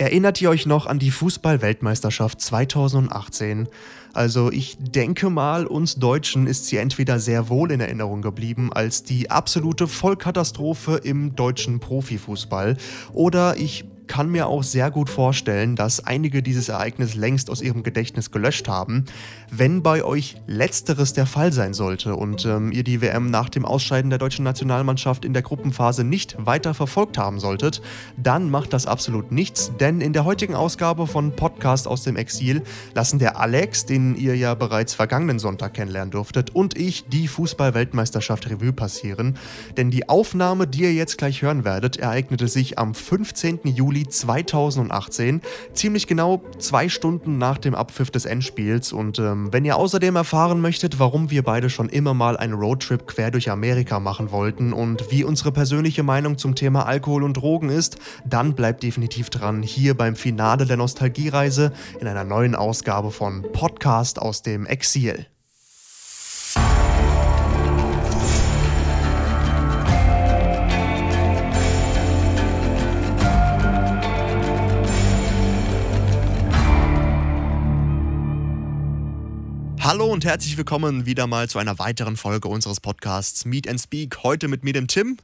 Erinnert ihr euch noch an die Fußball-Weltmeisterschaft 2018? Also ich denke mal, uns Deutschen ist sie entweder sehr wohl in Erinnerung geblieben als die absolute Vollkatastrophe im deutschen Profifußball oder ich kann mir auch sehr gut vorstellen, dass einige dieses Ereignis längst aus ihrem Gedächtnis gelöscht haben. Wenn bei euch letzteres der Fall sein sollte und ähm, ihr die WM nach dem Ausscheiden der deutschen Nationalmannschaft in der Gruppenphase nicht weiter verfolgt haben solltet, dann macht das absolut nichts, denn in der heutigen Ausgabe von Podcast aus dem Exil lassen der Alex, den ihr ja bereits vergangenen Sonntag kennenlernen durftet, und ich die Fußball-Weltmeisterschaft Revue passieren. Denn die Aufnahme, die ihr jetzt gleich hören werdet, ereignete sich am 15. Juli Juli 2018, ziemlich genau zwei Stunden nach dem Abpfiff des Endspiels. Und ähm, wenn ihr außerdem erfahren möchtet, warum wir beide schon immer mal einen Roadtrip quer durch Amerika machen wollten und wie unsere persönliche Meinung zum Thema Alkohol und Drogen ist, dann bleibt definitiv dran hier beim Finale der Nostalgiereise in einer neuen Ausgabe von Podcast aus dem Exil. Hallo und herzlich willkommen wieder mal zu einer weiteren Folge unseres Podcasts Meet and Speak. Heute mit mir, dem Tim.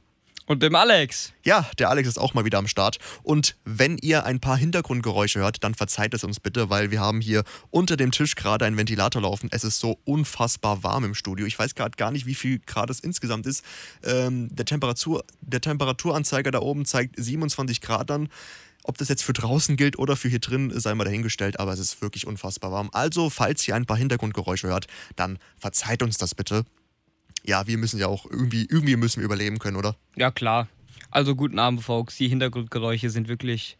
Und dem Alex. Ja, der Alex ist auch mal wieder am Start. Und wenn ihr ein paar Hintergrundgeräusche hört, dann verzeiht es uns bitte, weil wir haben hier unter dem Tisch gerade einen Ventilator laufen. Es ist so unfassbar warm im Studio. Ich weiß gerade gar nicht, wie viel Grad es insgesamt ist. Ähm, der, Temperatur, der Temperaturanzeiger da oben zeigt 27 Grad an. Ob das jetzt für draußen gilt oder für hier drin, sei mal dahingestellt, aber es ist wirklich unfassbar warm. Also, falls ihr ein paar Hintergrundgeräusche hört, dann verzeiht uns das bitte. Ja, wir müssen ja auch irgendwie, irgendwie müssen wir überleben können, oder? Ja, klar. Also, guten Abend, Folks. Die Hintergrundgeräusche sind wirklich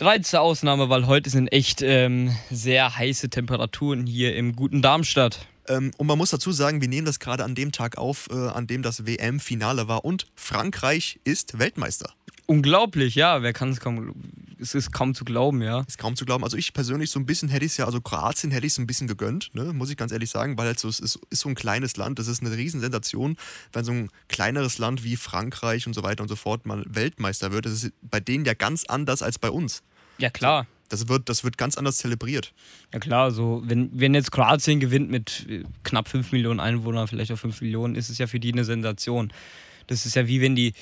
reinste Ausnahme, weil heute sind echt ähm, sehr heiße Temperaturen hier im guten Darmstadt. Ähm, und man muss dazu sagen, wir nehmen das gerade an dem Tag auf, äh, an dem das WM-Finale war und Frankreich ist Weltmeister. Unglaublich, ja. Wer kann es kaum. Es ist kaum zu glauben, ja. Ist kaum zu glauben. Also ich persönlich so ein bisschen hätte ich es ja, also Kroatien hätte ich es ein bisschen gegönnt, ne? muss ich ganz ehrlich sagen, weil halt so, es ist, ist so ein kleines Land, das ist eine Riesensensation, wenn so ein kleineres Land wie Frankreich und so weiter und so fort mal Weltmeister wird. Das ist bei denen ja ganz anders als bei uns. Ja, klar. Das wird, das wird ganz anders zelebriert. Ja klar, so wenn, wenn jetzt Kroatien gewinnt mit äh, knapp 5 Millionen Einwohnern, vielleicht auch 5 Millionen, ist es ja für die eine Sensation. Das ist ja wie wenn die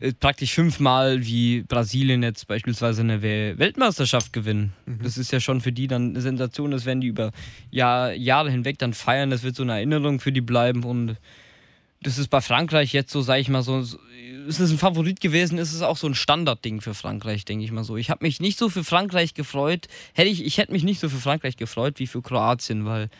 äh, praktisch fünfmal wie Brasilien jetzt beispielsweise eine Weltmeisterschaft gewinnen. Mhm. Das ist ja schon für die dann eine Sensation, das werden die über Jahr, Jahre hinweg dann feiern, das wird so eine Erinnerung für die bleiben und das ist bei Frankreich jetzt so, sag ich mal, so, ist es ein Favorit gewesen, ist es auch so ein Standardding für Frankreich, denke ich mal so. Ich habe mich nicht so für Frankreich gefreut, hätte ich, ich hätte mich nicht so für Frankreich gefreut wie für Kroatien, weil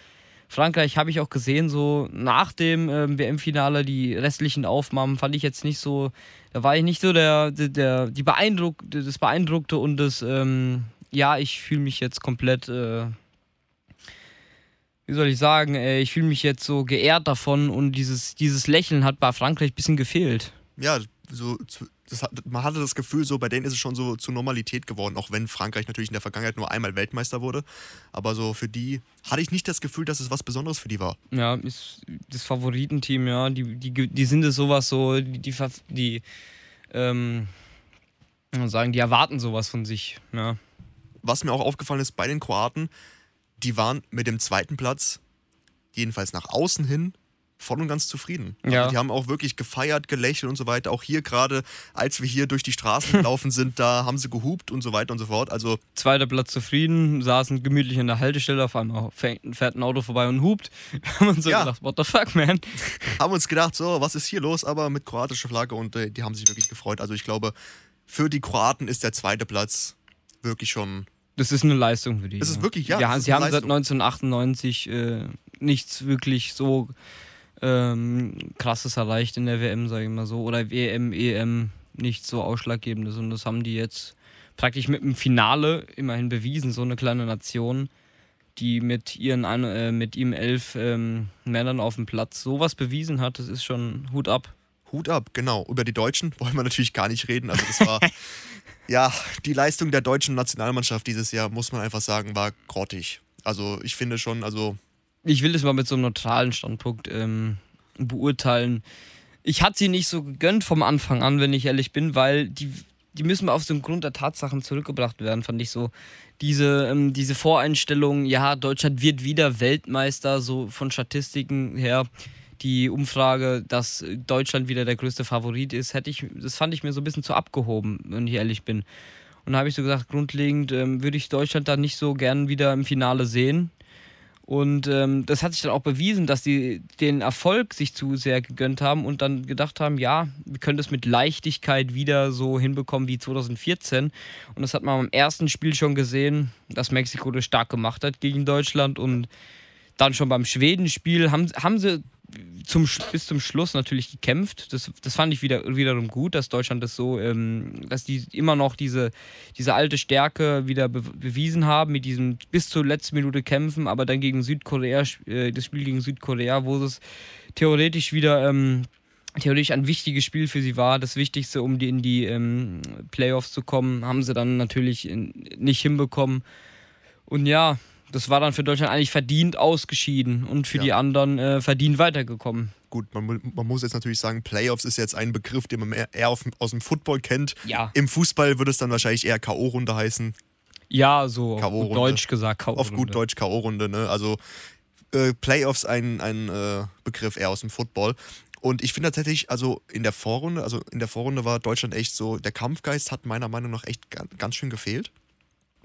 Frankreich habe ich auch gesehen, so nach dem ähm, WM-Finale, die restlichen Aufnahmen fand ich jetzt nicht so, da war ich nicht so der, der, der die Beeindruck, das Beeindruckte und das, ähm, ja, ich fühle mich jetzt komplett, äh, wie soll ich sagen, äh, ich fühle mich jetzt so geehrt davon und dieses, dieses Lächeln hat bei Frankreich ein bisschen gefehlt. Ja, so das, man hatte das Gefühl, so bei denen ist es schon so zur Normalität geworden, auch wenn Frankreich natürlich in der Vergangenheit nur einmal Weltmeister wurde. Aber so für die hatte ich nicht das Gefühl, dass es was Besonderes für die war. Ja, ist das Favoritenteam, ja, die, die, die sind es sowas so, die, die, die ähm, sagen, die erwarten sowas von sich, ja. Was mir auch aufgefallen ist bei den Kroaten, die waren mit dem zweiten Platz, jedenfalls nach außen hin, voll und ganz zufrieden. Also ja. die haben auch wirklich gefeiert, gelächelt und so weiter. Auch hier gerade, als wir hier durch die Straßen gelaufen sind, da haben sie gehupt und so weiter und so fort. Also Zweiter Platz zufrieden, saßen gemütlich an der Haltestelle, auf einmal fährt ein Auto vorbei und hupt. haben uns so ja. gedacht, what the fuck, man? haben uns gedacht, so, was ist hier los? Aber mit kroatischer Flagge und äh, die haben sich wirklich gefreut. Also ich glaube, für die Kroaten ist der zweite Platz wirklich schon das ist eine Leistung für die. Das ist wirklich, ja. ja sie haben Leistung. seit 1998 äh, nichts wirklich so ähm, krasses erreicht in der WM, sage ich mal so. Oder WM, EM, nichts so Ausschlaggebendes. Und das haben die jetzt praktisch mit dem Finale immerhin bewiesen, so eine kleine Nation, die mit ihren äh, mit ihm elf ähm, Männern auf dem Platz sowas bewiesen hat, das ist schon Hut ab. Hut ab, genau. Über die Deutschen wollen wir natürlich gar nicht reden. Also das war ja die Leistung der deutschen Nationalmannschaft dieses Jahr, muss man einfach sagen, war grottig. Also ich finde schon, also ich will das mal mit so einem neutralen Standpunkt ähm, beurteilen. Ich hatte sie nicht so gegönnt vom Anfang an, wenn ich ehrlich bin, weil die, die müssen auf einen Grund der Tatsachen zurückgebracht werden, fand ich so. Diese, ähm, diese Voreinstellung, ja, Deutschland wird wieder Weltmeister, so von Statistiken her. Die Umfrage, dass Deutschland wieder der größte Favorit ist, hätte ich, das fand ich mir so ein bisschen zu abgehoben, wenn ich ehrlich bin. Und da habe ich so gesagt, grundlegend ähm, würde ich Deutschland da nicht so gern wieder im Finale sehen. Und ähm, das hat sich dann auch bewiesen, dass die den Erfolg sich zu sehr gegönnt haben und dann gedacht haben, ja, wir können das mit Leichtigkeit wieder so hinbekommen wie 2014. Und das hat man am ersten Spiel schon gesehen, dass Mexiko das stark gemacht hat gegen Deutschland. Und dann schon beim Schwedenspiel haben, haben sie zum, bis zum Schluss natürlich gekämpft. Das, das fand ich wieder, wiederum gut, dass Deutschland das so, ähm, dass die immer noch diese, diese alte Stärke wieder be bewiesen haben, mit diesem bis zur letzten Minute kämpfen, aber dann gegen Südkorea, äh, das Spiel gegen Südkorea, wo es theoretisch wieder ähm, theoretisch ein wichtiges Spiel für sie war, das Wichtigste, um die in die ähm, Playoffs zu kommen, haben sie dann natürlich in, nicht hinbekommen. Und ja, das war dann für Deutschland eigentlich verdient ausgeschieden und für ja. die anderen äh, verdient weitergekommen. Gut, man, man, muss jetzt natürlich sagen, Playoffs ist jetzt ein Begriff, den man eher auf, aus dem Football kennt. Ja. Im Fußball würde es dann wahrscheinlich eher K.O.-Runde heißen. Ja, so auf Deutsch gesagt K.O.-Runde. Auf gut Deutsch K.O.-Runde, ne? Also äh, Playoffs ein, ein äh, Begriff eher aus dem Football. Und ich finde tatsächlich, also in der Vorrunde, also in der Vorrunde war Deutschland echt so, der Kampfgeist hat meiner Meinung nach echt ganz schön gefehlt.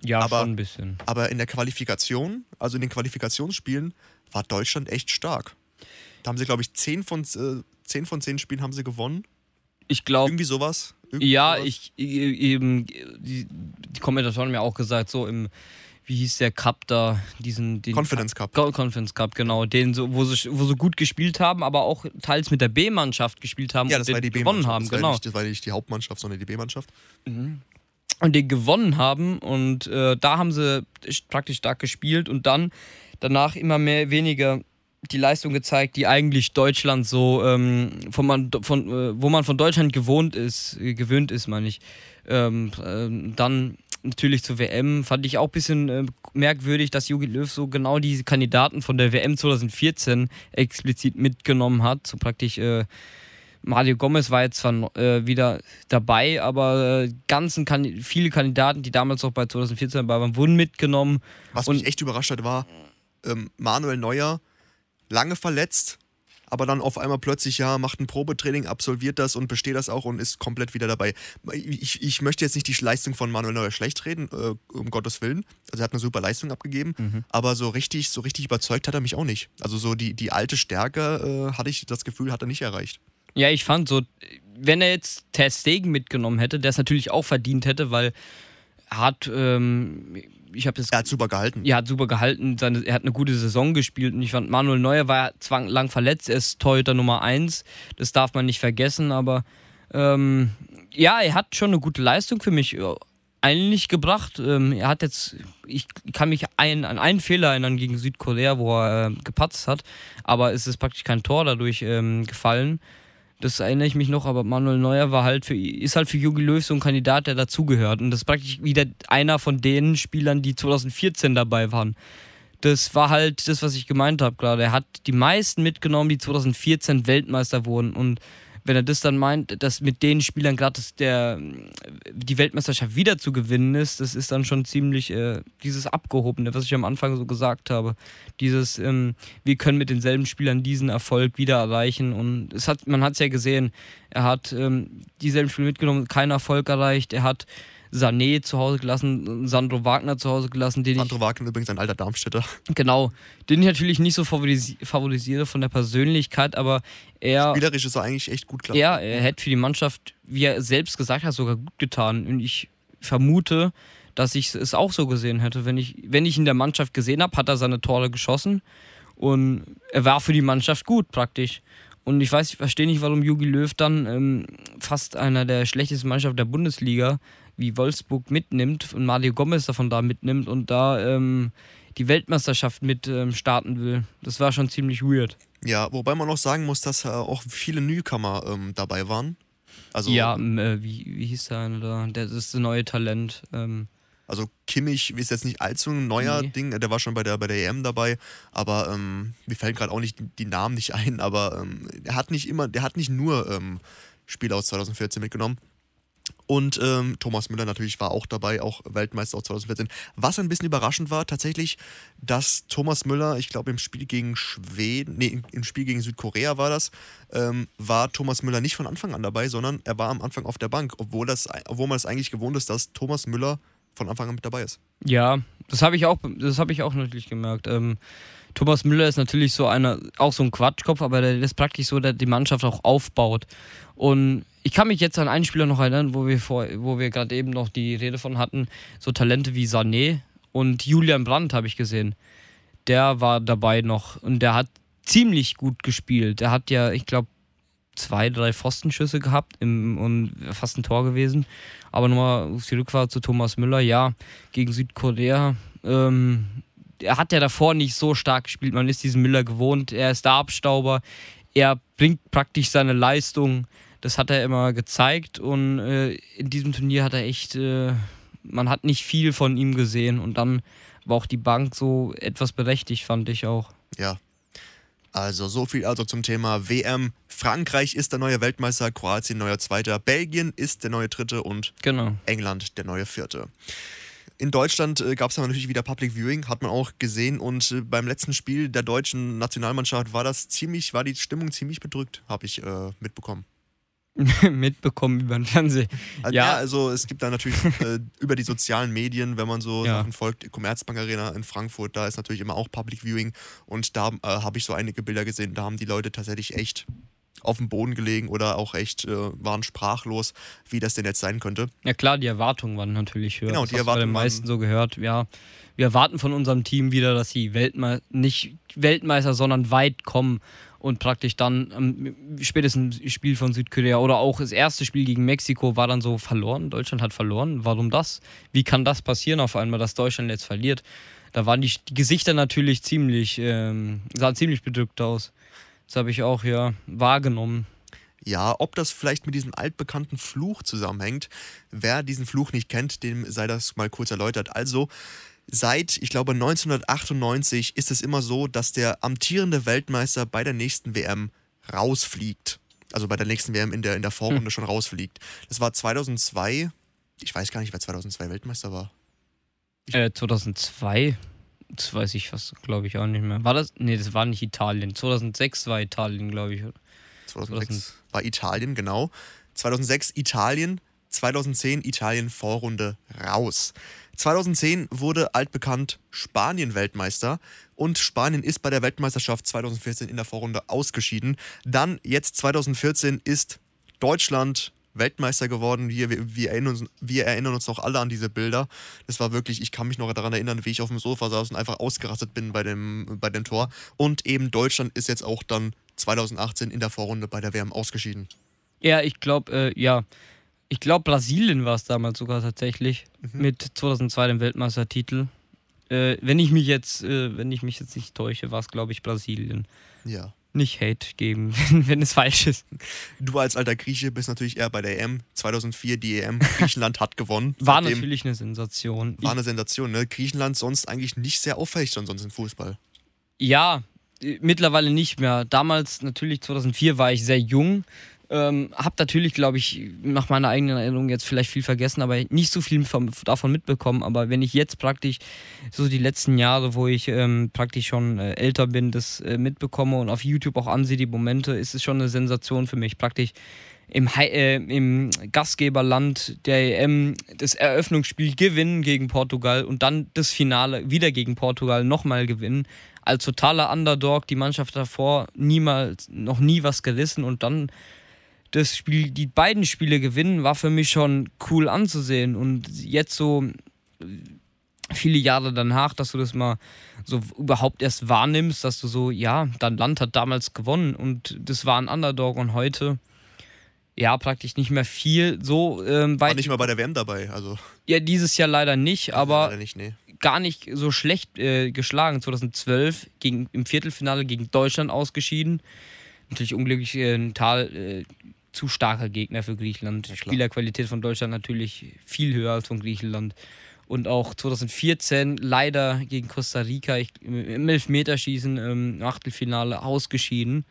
Ja, aber, schon ein bisschen. Aber in der Qualifikation, also in den Qualifikationsspielen, war Deutschland echt stark. Da haben sie, glaube ich, 10 von, äh, 10 von 10 Spielen haben sie gewonnen. Ich glaube. Irgendwie sowas. Irgendwie ja, sowas. ich eben, die, die Kommentatoren haben ja auch gesagt, so im, wie hieß der Cup da, diesen den Confidence Cup. Confidence Cup, genau, den so, wo sie, wo sie gut gespielt haben, aber auch teils mit der B-Mannschaft gespielt haben ja, das und war die gewonnen haben, das genau. War nicht, das war nicht die Hauptmannschaft, sondern die B-Mannschaft. Mhm und den gewonnen haben und äh, da haben sie praktisch stark gespielt und dann danach immer mehr weniger die Leistung gezeigt, die eigentlich Deutschland so ähm, von man, von, äh, wo man von Deutschland gewohnt ist, äh, gewöhnt ist, meine ich. Ähm, äh, dann natürlich zur WM fand ich auch ein bisschen äh, merkwürdig, dass Jogi Löw so genau diese Kandidaten von der WM 2014 explizit mitgenommen hat, so praktisch Mario Gomez war jetzt zwar äh, wieder dabei, aber äh, ganzen kan viele Kandidaten, die damals auch bei 2014 dabei waren, wurden mitgenommen. Was mich echt überrascht hat, war ähm, Manuel Neuer, lange verletzt, aber dann auf einmal plötzlich, ja, macht ein Probetraining, absolviert das und besteht das auch und ist komplett wieder dabei. Ich, ich möchte jetzt nicht die Leistung von Manuel Neuer schlecht reden, äh, um Gottes Willen. Also er hat eine super Leistung abgegeben, mhm. aber so richtig, so richtig überzeugt hat er mich auch nicht. Also so die, die alte Stärke äh, hatte ich das Gefühl, hat er nicht erreicht. Ja, ich fand so, wenn er jetzt Ter Stegen mitgenommen hätte, der es natürlich auch verdient hätte, weil er hat, ähm, ich habe das. Er hat super gehalten. Ja, hat super gehalten. Seine, er hat eine gute Saison gespielt und ich fand, Manuel Neuer war zwar lang verletzt, er ist Torhüter Nummer 1, das darf man nicht vergessen, aber ähm, ja, er hat schon eine gute Leistung für mich äh, eigentlich gebracht. Ähm, er hat jetzt, ich kann mich ein, an einen Fehler erinnern gegen Südkorea, wo er äh, gepatzt hat, aber es ist praktisch kein Tor dadurch ähm, gefallen. Das erinnere ich mich noch, aber Manuel Neuer war halt für, ist halt für Jogi Löw so ein Kandidat, der dazugehört. Und das ist praktisch wieder einer von den Spielern, die 2014 dabei waren. Das war halt das, was ich gemeint habe gerade. Er hat die meisten mitgenommen, die 2014 Weltmeister wurden. Und wenn er das dann meint, dass mit den Spielern gerade die Weltmeisterschaft wieder zu gewinnen ist, das ist dann schon ziemlich äh, dieses Abgehobene, was ich am Anfang so gesagt habe. Dieses, ähm, wir können mit denselben Spielern diesen Erfolg wieder erreichen. Und es hat, man hat es ja gesehen, er hat ähm, dieselben Spiele mitgenommen, keinen Erfolg erreicht. Er hat Sané zu Hause gelassen, Sandro Wagner zu Hause gelassen. Den Sandro Wagner übrigens ein alter Darmstädter. Genau, den ich natürlich nicht so favorisiere von der Persönlichkeit, aber er... Spielerisch ist er eigentlich echt gut klar. Ja, er hätte für die Mannschaft, wie er selbst gesagt hat, sogar gut getan. Und ich vermute, dass ich es auch so gesehen hätte. Wenn ich, wenn ich in der Mannschaft gesehen habe, hat er seine Tore geschossen und er war für die Mannschaft gut praktisch. Und ich weiß, ich verstehe nicht, warum Jogi Löw dann ähm, fast einer der schlechtesten Mannschaften der Bundesliga wie Wolfsburg mitnimmt und Mario Gomez davon da mitnimmt und da ähm, die Weltmeisterschaft mit ähm, starten will. Das war schon ziemlich weird. Ja, wobei man auch sagen muss, dass äh, auch viele Newcomer ähm, dabei waren. Also, ja, äh, wie, wie hieß der eine da? Der, das ist das neue Talent. Ähm. Also Kimmich ist jetzt nicht allzu ein neuer nee. Ding, der war schon bei der, bei der EM dabei, aber ähm, mir fällt gerade auch nicht die Namen nicht ein, aber ähm, er hat nicht immer, der hat nicht nur ähm, Spiele aus 2014 mitgenommen. Und ähm, Thomas Müller natürlich war auch dabei, auch Weltmeister auch 2014. Was ein bisschen überraschend war, tatsächlich, dass Thomas Müller, ich glaube im Spiel gegen Schweden, nee, im Spiel gegen Südkorea war das, ähm, war Thomas Müller nicht von Anfang an dabei, sondern er war am Anfang auf der Bank, obwohl, das, obwohl man es eigentlich gewohnt ist, dass Thomas Müller von Anfang an mit dabei ist. Ja, das habe ich auch, das habe ich auch natürlich gemerkt. Ähm, Thomas Müller ist natürlich so einer, auch so ein Quatschkopf, aber der ist praktisch so, der die Mannschaft auch aufbaut. Und ich kann mich jetzt an einen Spieler noch erinnern, wo wir vor, wo wir gerade eben noch die Rede von hatten, so Talente wie Sané und Julian Brandt habe ich gesehen. Der war dabei noch und der hat ziemlich gut gespielt. Der hat ja, ich glaube, zwei, drei Pfostenschüsse gehabt im, und fast ein Tor gewesen. Aber nochmal auf die Rückfahrt zu Thomas Müller, ja, gegen Südkorea. Ähm, er hat ja davor nicht so stark gespielt. Man ist diesen Müller gewohnt. Er ist der Abstauber. Er bringt praktisch seine Leistung. Das hat er immer gezeigt. Und äh, in diesem Turnier hat er echt, äh, man hat nicht viel von ihm gesehen. Und dann war auch die Bank so etwas berechtigt, fand ich auch. Ja, also so viel also zum Thema WM. Frankreich ist der neue Weltmeister, Kroatien neuer Zweiter, Belgien ist der neue Dritte und genau. England der neue Vierte. In Deutschland äh, gab es natürlich wieder Public Viewing, hat man auch gesehen. Und äh, beim letzten Spiel der deutschen Nationalmannschaft war das ziemlich, war die Stimmung ziemlich bedrückt, habe ich äh, mitbekommen. mitbekommen über den Fernseher. Also, ja. ja. also es gibt da natürlich äh, über die sozialen Medien, wenn man so ja. Sachen folgt, Commerzbank Arena in Frankfurt, da ist natürlich immer auch Public Viewing und da äh, habe ich so einige Bilder gesehen, da haben die Leute tatsächlich echt auf dem Boden gelegen oder auch echt äh, waren sprachlos, wie das denn jetzt sein könnte. Ja klar, die Erwartungen waren natürlich höher. Genau, das die Erwartungen bei den meisten so gehört. Ja, wir erwarten von unserem Team wieder, dass sie Weltme nicht Weltmeister, sondern weit kommen und praktisch dann ähm, spätestens Spiel von Südkorea oder auch das erste Spiel gegen Mexiko war dann so verloren. Deutschland hat verloren. Warum das? Wie kann das passieren auf einmal, dass Deutschland jetzt verliert? Da waren die, die Gesichter natürlich ziemlich, ähm, sahen ziemlich bedrückt aus. Das habe ich auch ja wahrgenommen. Ja, ob das vielleicht mit diesem altbekannten Fluch zusammenhängt. Wer diesen Fluch nicht kennt, dem sei das mal kurz erläutert. Also, Seit, ich glaube, 1998 ist es immer so, dass der amtierende Weltmeister bei der nächsten WM rausfliegt. Also bei der nächsten WM in der, in der Vorrunde hm. schon rausfliegt. Das war 2002. Ich weiß gar nicht, wer 2002 Weltmeister war. Äh, 2002? Das weiß ich fast, glaube ich, auch nicht mehr. War das? Nee, das war nicht Italien. 2006 war Italien, glaube ich. 2006 2000. war Italien, genau. 2006 Italien, 2010 Italien Vorrunde raus. 2010 wurde altbekannt Spanien Weltmeister und Spanien ist bei der Weltmeisterschaft 2014 in der Vorrunde ausgeschieden. Dann jetzt 2014 ist Deutschland Weltmeister geworden. Wir, wir, erinnern uns, wir erinnern uns noch alle an diese Bilder. Das war wirklich, ich kann mich noch daran erinnern, wie ich auf dem Sofa saß und einfach ausgerastet bin bei dem, bei dem Tor. Und eben Deutschland ist jetzt auch dann 2018 in der Vorrunde bei der WM ausgeschieden. Ja, ich glaube, äh, ja, ich glaube, Brasilien war es damals sogar tatsächlich mhm. mit 2002 dem Weltmeistertitel. Äh, wenn ich mich jetzt, äh, wenn ich mich jetzt nicht täusche, war es glaube ich Brasilien. Ja. Nicht Hate geben, wenn es falsch ist. Du als alter Grieche bist natürlich eher bei der EM 2004 die EM. Griechenland hat gewonnen. War natürlich eine Sensation. War eine Sensation, ne? Griechenland sonst eigentlich nicht sehr auffällig sonst im Fußball. Ja, äh, mittlerweile nicht mehr. Damals natürlich 2004 war ich sehr jung ähm, hab natürlich, glaube ich, nach meiner eigenen Erinnerung jetzt vielleicht viel vergessen, aber nicht so viel vom, davon mitbekommen. Aber wenn ich jetzt praktisch so die letzten Jahre, wo ich ähm, praktisch schon äh, älter bin, das äh, mitbekomme und auf YouTube auch ansehe, die Momente, ist es schon eine Sensation für mich. Praktisch im, äh, im Gastgeberland der EM das Eröffnungsspiel gewinnen gegen Portugal und dann das Finale wieder gegen Portugal nochmal gewinnen. Als totaler Underdog, die Mannschaft davor niemals, noch nie was gerissen und dann das Spiel, die beiden Spiele gewinnen, war für mich schon cool anzusehen. Und jetzt so viele Jahre danach, dass du das mal so überhaupt erst wahrnimmst, dass du so, ja, dein Land hat damals gewonnen und das war ein Underdog und heute ja, praktisch nicht mehr viel so ähm, weit. War nicht mal bei der WM dabei, also. Ja, dieses Jahr leider nicht, aber leider nicht, nee. gar nicht so schlecht äh, geschlagen. 2012 gegen, im Viertelfinale gegen Deutschland ausgeschieden. Natürlich unglücklich äh, ein Tal, äh, zu starker Gegner für Griechenland. Ja, Spielerqualität von Deutschland natürlich viel höher als von Griechenland. Und auch 2014 leider gegen Costa Rica ich, im Elfmeterschießen im Achtelfinale ausgeschieden.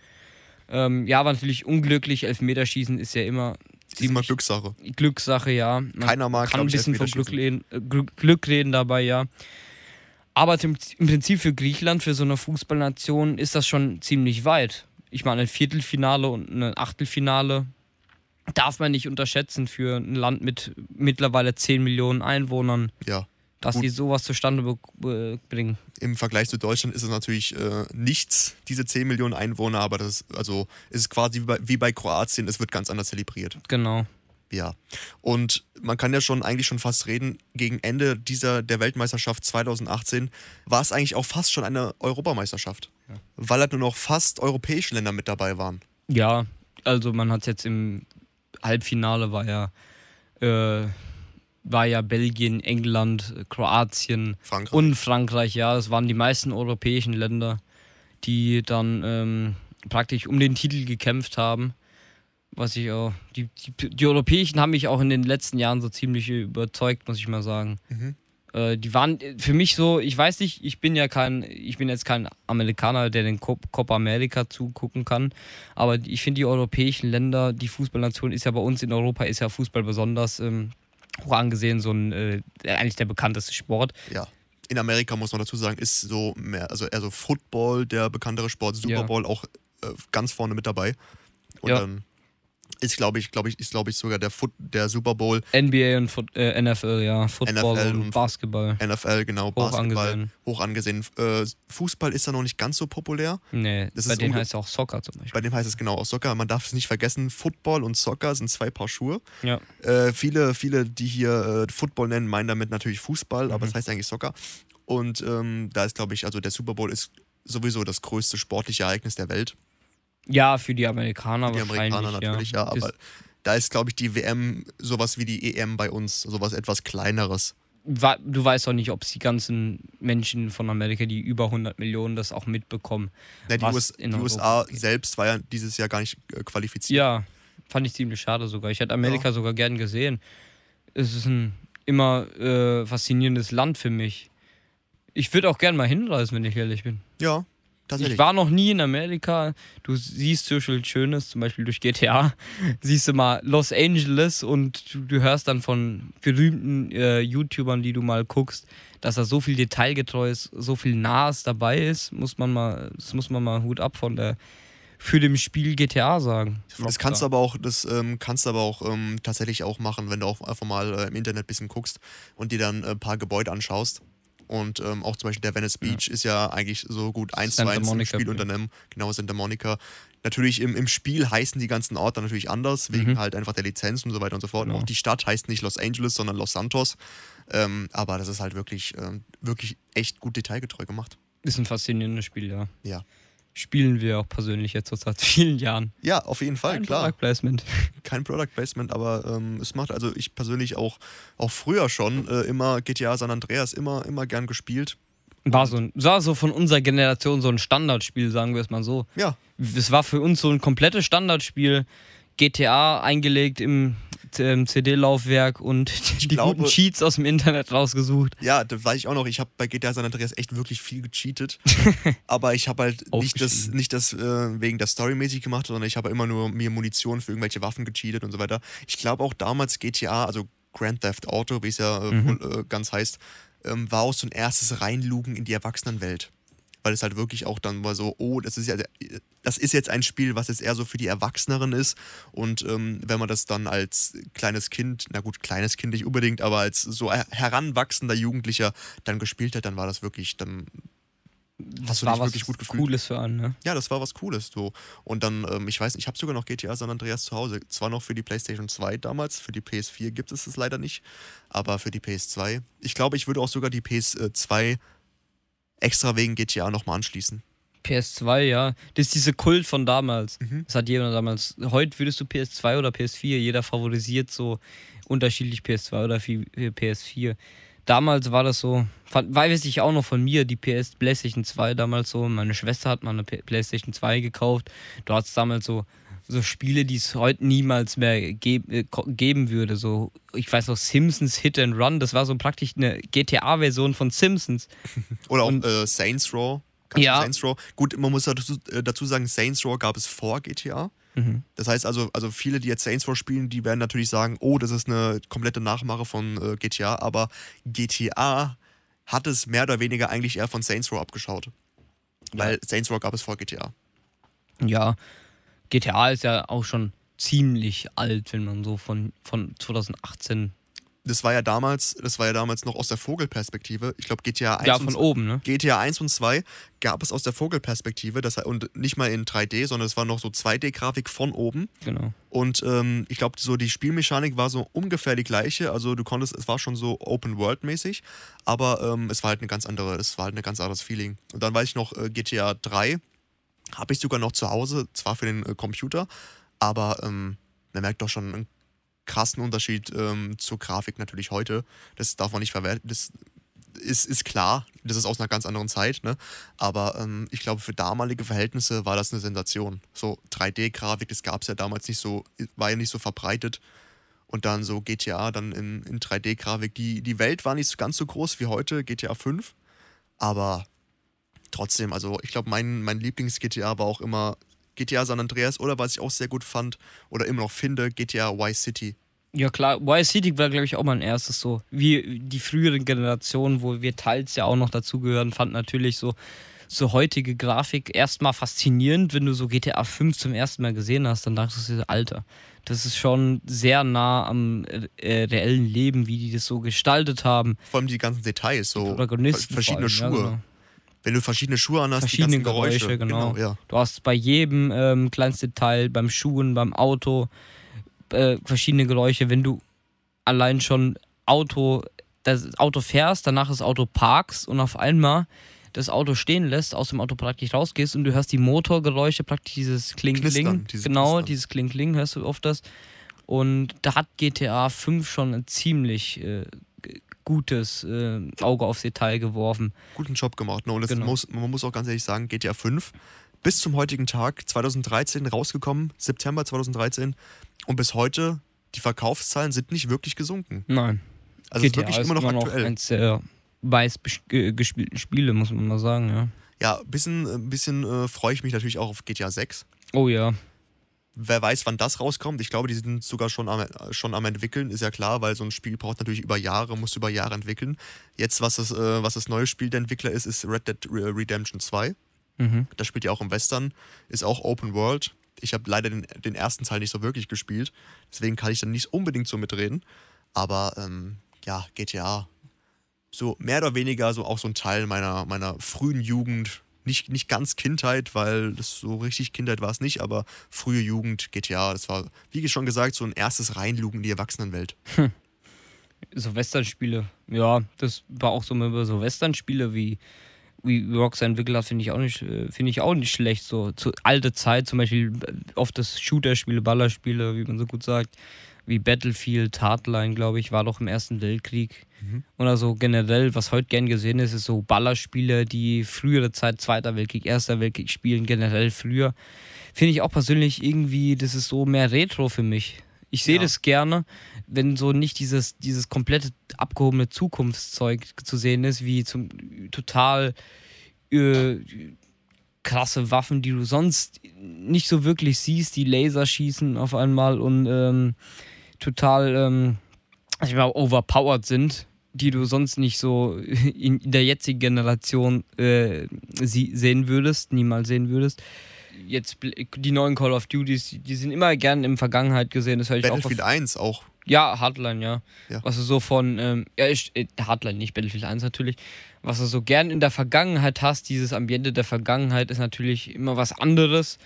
Ähm, ja, war natürlich unglücklich. Elfmeterschießen ist ja immer ist immer Glückssache. Glückssache, ja. Man Keiner mag, kann ein bisschen von Glück reden, äh, Glück, reden dabei, ja. Aber im Prinzip für Griechenland, für so eine Fußballnation, ist das schon ziemlich weit. Ich meine, ein Viertelfinale und ein Achtelfinale darf man nicht unterschätzen für ein Land mit mittlerweile 10 Millionen Einwohnern, Ja. dass Gut. die sowas zustande bringen. Im Vergleich zu Deutschland ist es natürlich äh, nichts, diese 10 Millionen Einwohner, aber das ist, also, es ist quasi wie bei, wie bei Kroatien, es wird ganz anders zelebriert. Genau. Ja. Und man kann ja schon eigentlich schon fast reden, gegen Ende dieser der Weltmeisterschaft 2018 war es eigentlich auch fast schon eine Europameisterschaft. Weil halt nur noch fast europäische Länder mit dabei waren. Ja, also man hat jetzt im Halbfinale war ja äh, war ja Belgien, England, Kroatien Frankreich. und Frankreich. Ja, das waren die meisten europäischen Länder, die dann ähm, praktisch um den Titel gekämpft haben. Was ich auch die, die, die Europäischen haben mich auch in den letzten Jahren so ziemlich überzeugt, muss ich mal sagen. Mhm. Äh, die waren für mich so, ich weiß nicht, ich bin ja kein, ich bin jetzt kein Amerikaner, der den Cop- Copa America zugucken kann, aber ich finde die europäischen Länder, die Fußballnation ist ja bei uns in Europa, ist ja Fußball besonders ähm, hoch angesehen, so ein, äh, eigentlich der bekannteste Sport. Ja. In Amerika muss man dazu sagen, ist so mehr, also eher so Football der bekanntere Sport, Super Ja. Bowl auch äh, ganz vorne mit dabei. Und Ja. dann ist, glaube ich, glaube ich, ist, glaube ich, sogar der, Foot, der Super Bowl, NBA und Foot, äh, NFL, ja, Football NFL und und Basketball. NFL, genau, Hoch Basketball, angesehen. hoch angesehen. Äh, Fußball ist da noch nicht ganz so populär. Nee, Das bei denen heißt es auch Soccer zum Beispiel. Bei dem heißt es genau auch Soccer. Man darf es nicht vergessen, Football und Soccer sind zwei Paar Schuhe. Ja. Äh, viele, viele, die hier äh, Football nennen, meinen damit natürlich Fußball, aber Mhm. es heißt eigentlich Soccer. Und ähm, da ist, glaube ich, also der Super Bowl ist sowieso das größte sportliche Ereignis der Welt. Ja, für die Amerikaner Die wahrscheinlich. Amerikaner natürlich, ja, Das- aber da ist, glaube ich, die WM sowas wie die EM bei uns, sowas etwas kleineres. du weißt doch nicht, ob es die ganzen Menschen von Amerika, die über 100 Millionen das auch mitbekommen. Ja, die US in die USA geht. selbst war ja dieses Jahr gar nicht äh, qualifiziert. Ja, fand ich ziemlich schade sogar. Ich hätte Amerika sogar gern gesehen. Es ist ein immer äh, faszinierendes Land für mich. Ich würde auch gern mal hinreisen, wenn ich ehrlich bin. Ja. Ich war noch nie in Amerika. Du siehst so viel Schönes, zum Beispiel durch GTA. Siehst du mal Los Angeles und du, hörst dann von berühmten äh, YouTubern, die du mal guckst, dass da so viel detailgetreu ist, so viel Nahes dabei ist. Muss man mal, das muss man mal Hut ab von der für dem Spiel GTA sagen. Das kannst du aber auch, das ähm, kannst du aber auch ähm, tatsächlich auch machen, wenn du auch einfach mal äh, im Internet ein bisschen guckst und dir dann äh, ein paar Gebäude anschaust. Und ähm, auch zum Beispiel der Venice Beach ist ja eigentlich so gut eins zu Santa eins im Monica Spiel Beach. unternehmen. Genau, Santa Monica. Natürlich im, im Spiel heißen die ganzen Orte natürlich anders, wegen Mhm. halt einfach der Lizenz und so weiter und so fort. Genau. Auch die Stadt heißt nicht Los Angeles, sondern Los Santos. Ähm, aber das ist halt wirklich, ähm, wirklich echt gut detailgetreu gemacht. Ist ein faszinierendes Spiel, ja. Ja. Spielen wir auch persönlich jetzt seit vielen Jahren. Ja, auf jeden Fall, Ein klar. Product Placement. kein Product Placement, aber ähm, es macht, also ich persönlich auch, auch früher schon äh, immer GTA San Andreas immer, immer gern gespielt. War so, ein, war so von unserer Generation so ein Standardspiel, sagen wir es mal so. Ja, Es war für uns so ein komplettes Standardspiel. GTA eingelegt im ähm, CD-Laufwerk und die glaube- guten Cheats aus dem Internet rausgesucht. ja, da weiß ich auch noch, ich habe bei GTA San Andreas echt wirklich viel gecheatet, aber ich habe halt nicht das, nicht das äh, wegen der Story mäßig gemacht, sondern ich habe immer nur mir Munition für irgendwelche Waffen gecheatet und so weiter. Ich glaube auch damals GTA, also Grand Theft Auto, wie es ja äh, Mhm. wohl, äh, ganz heißt, ähm, war auch so ein erstes Reinlugen in die Erwachsenenwelt. Weil es halt wirklich auch dann war so, oh, das ist ja, das ist jetzt ein Spiel, was jetzt eher so für die Erwachseneren ist. Und ähm, wenn man das dann als kleines Kind, na gut, kleines Kind nicht unbedingt, aber als so her- heranwachsender Jugendlicher dann gespielt hat, dann war das wirklich, dann Das du war was wirklich gut gefühlt? Cooles für einen, ne? ja, das war was Cooles. So. Und dann, ähm, ich weiß nicht, ich habe sogar noch GTA San Andreas zu Hause. Zwar noch für die PlayStation 2 damals, für die PS4 gibt es es leider nicht, aber für die PS2. Ich glaube, ich würde auch sogar die PS2 extra wegen GTA nochmal anschließen. PS2, ja. Das ist diese Kult von damals. Mhm. Das hat jeder damals. Heute würdest du PS2 oder PS4. Jeder favorisiert so unterschiedlich PS2 oder äh, PS4. Damals war das so, weiß ich auch noch von mir, die PS PlayStation 2 damals so. Meine Schwester hat mal eine PlayStation 2 gekauft. Du hattest damals so, so Spiele, die es heute niemals mehr ge äh, geben würde. So, ich weiß noch, Simpsons Hit and Run. Das war so praktisch eine GTA-Version von Simpsons. Oder auch Und- äh, Saints Row. Ja. Saints Row. Gut, man muss dazu, äh, dazu sagen, Saints Row gab es vor GTA. Mhm. Das heißt also, also viele, die jetzt Saints Row spielen, die werden natürlich sagen, oh, das ist eine komplette Nachmache von äh, GTA, aber GTA hat es mehr oder weniger eigentlich eher von Saints Row abgeschaut. Weil Saints Row gab es vor GTA. Ja, GTA ist ja auch schon ziemlich alt, wenn man so von, von 2018 das war ja damals, das war ja damals noch aus der Vogelperspektive. Ich glaube, GTA 1 ja, von und, oben, ne? GTA 1 und 2 gab es aus der Vogelperspektive, das, und nicht mal in 3D, sondern es war noch so 2D-Grafik von oben. Genau. Und ähm, ich glaube, so die Spielmechanik war so ungefähr die gleiche. Also du konntest, es war schon so Open World-mäßig, aber ähm, es war halt eine ganz andere, es war halt ein ganz anderes Feeling. Und dann weiß ich noch, äh, GTA 3 habe ich sogar noch zu Hause, zwar für den äh, Computer, aber ähm, man merkt doch schon einen krassen Unterschied ähm, zur Grafik natürlich heute. Das darf man nicht verwerten. Das ist, ist klar, das ist aus einer ganz anderen Zeit, ne? Aber ähm, ich glaube, für damalige Verhältnisse war das eine Sensation. So 3D-Grafik, das gab es ja damals nicht so, war ja nicht so verbreitet. Und dann so GTA, dann in, in 3D-Grafik. Die, die Welt war nicht ganz so groß wie heute, GTA 5. Aber trotzdem, also ich glaube, mein, mein Lieblings-GTA war auch immer GTA San Andreas oder was ich auch sehr gut fand oder immer noch finde, GTA Y City. Ja klar, Y City war glaube ich auch mein erstes so. Wie die früheren Generationen, wo wir teils ja auch noch dazugehören, fand natürlich so so heutige Grafik erstmal faszinierend, wenn du so GTA 5 zum ersten Mal gesehen hast, dann dachtest du dir, Alter, das ist schon sehr nah am äh, reellen Leben, wie die das so gestaltet haben. Vor allem die ganzen Details, so verschiedene Schuhe. Ja, genau wenn du verschiedene Schuhe anhast, verschiedene Geräusche, Geräusche, genau. genau ja. Du hast bei jedem ähm, kleinsten Detail, beim Schuhen, beim Auto, äh, verschiedene Geräusche. Wenn du allein schon Auto, das Auto fährst, danach das Auto parkst und auf einmal das Auto stehen lässt, aus dem Auto praktisch rausgehst und du hörst die Motorgeräusche, praktisch dieses Kling-Kling. Dieses genau, Knistern. dieses Kling-Kling hörst du oft das. Und da hat GTA 5 schon ziemlich äh, gutes äh, Auge aufs Detail geworfen. Guten Job gemacht. Ne? Und genau. muss, man muss auch ganz ehrlich sagen, GTA 5 bis zum heutigen Tag, 2013 rausgekommen, September 2013. Und bis heute, die Verkaufszahlen sind nicht wirklich gesunken. Nein. Also GTA ist wirklich immer noch immer aktuell. Noch eins der weiß gespielten Spiele, muss man mal sagen, ja. Ja, ein bisschen, ein bisschen äh, freue ich mich natürlich auch auf GTA 6. Oh ja. Wer weiß, wann das rauskommt. Ich glaube, die sind sogar schon am, schon am entwickeln, ist ja klar, weil so ein Spiel braucht natürlich über Jahre, muss über Jahre entwickeln. Jetzt, was das, äh, was das neue Spiel der Entwickler ist, ist Red Dead Redemption 2. Mhm. Das spielt ja auch im Western, ist auch Open World. Ich habe leider den, den ersten Teil nicht so wirklich gespielt, deswegen kann ich dann nicht unbedingt so mitreden. Aber ähm, ja, GTA, so mehr oder weniger so auch so ein Teil meiner, meiner frühen Jugend, nicht, nicht ganz Kindheit, weil das so richtig Kindheit war es nicht, aber frühe Jugend, GTA, das war, wie schon gesagt, so ein erstes Reinlugen in die Erwachsenenwelt. Hm. So Westernspiele, ja, das war auch so über so Westernspiele wie wie Rockstar entwickelt hat, finde ich auch nicht, äh, finde ich auch nicht schlecht. So zu alte Zeit, zum Beispiel äh, oft das Shooter-Spiele, Ballerspiele, wie man so gut sagt, wie Battlefield, Hardline, glaube ich, war doch im Ersten Weltkrieg. Mhm. Oder so generell, was heute gern gesehen ist, ist so Ballerspiele, die frühere Zeit, Zweiter Weltkrieg, Erster Weltkrieg spielen, generell früher. Finde ich auch persönlich irgendwie, das ist so mehr Retro für mich. Ich sehe ja. das gerne, wenn so nicht dieses, dieses komplette abgehobene Zukunftszeug zu sehen ist, wie zum total äh, krasse Waffen, die du sonst nicht so wirklich siehst, die Laser schießen auf einmal und ähm, total ähm, ich mal, overpowered sind, die du sonst nicht so in der jetzigen Generation äh, sie sehen würdest, niemals sehen würdest. Jetzt die neuen Call of Duties, die sind immer gern in Vergangenheit gesehen. Das ich Battlefield auch 1 auch. Ja, Hardline, ja. ja. Was du so von, ähm, ja, ich, äh, Hardline, nicht Battlefield 1 natürlich. Was du so gern in der Vergangenheit hast, dieses Ambiente der Vergangenheit ist natürlich immer was anderes.